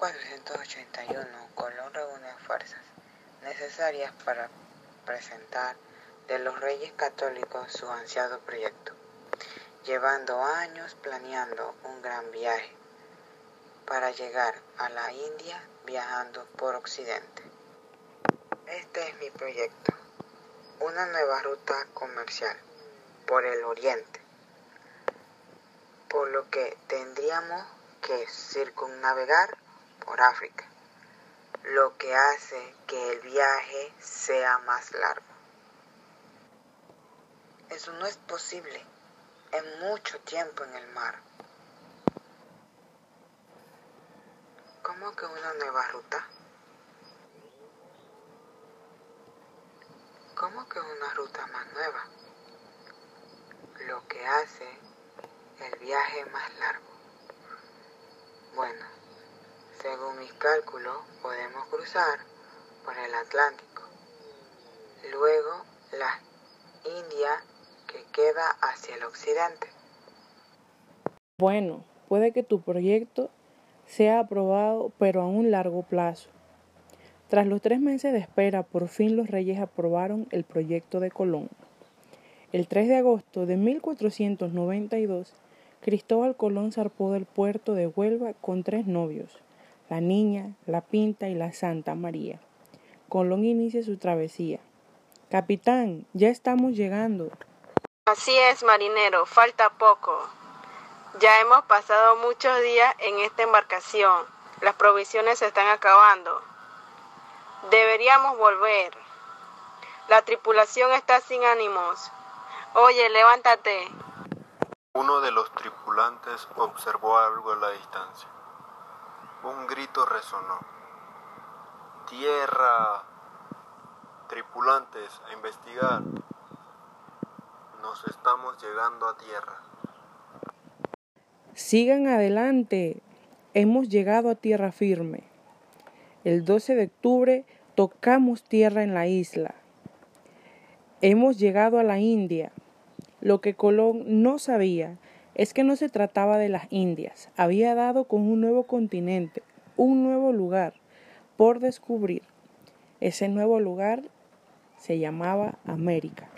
1481, Colón reúne fuerzas necesarias para presentar de los reyes católicos su ansiado proyecto, llevando años planeando un gran viaje para llegar a la India viajando por Occidente. Este es mi proyecto, una nueva ruta comercial por el Oriente, por lo que tendríamos que circunnavegar por África, lo que hace que el viaje sea más largo. Eso no es posible en mucho tiempo en el mar. ¿Cómo que una nueva ruta? ¿Cómo que una ruta más nueva? Lo que hace el viaje más largo. Bueno, según mis cálculos podemos cruzar por el Atlántico. Luego la India que queda hacia el occidente. Bueno, puede que tu proyecto sea aprobado, pero a un largo plazo. Tras los tres meses de espera, por fin los reyes aprobaron el proyecto de Colón. El 3 de agosto de 1492, Cristóbal Colón zarpó del puerto de Huelva con tres novios, la Niña, la Pinta y la Santa María. Colón inicia su travesía. Capitán, ya estamos llegando. Así es, marinero, falta poco. Ya hemos pasado muchos días en esta embarcación. Las provisiones se están acabando. Deberíamos volver. La tripulación está sin ánimos. Oye, levántate. Uno de los tripulantes observó algo a la distancia. Un grito resonó. Tierra. Tripulantes, a investigar estamos llegando a tierra. Sigan adelante, hemos llegado a tierra firme. El 12 de octubre tocamos tierra en la isla. Hemos llegado a la India. Lo que Colón no sabía es que no se trataba de las Indias, había dado con un nuevo continente, un nuevo lugar por descubrir. Ese nuevo lugar se llamaba América.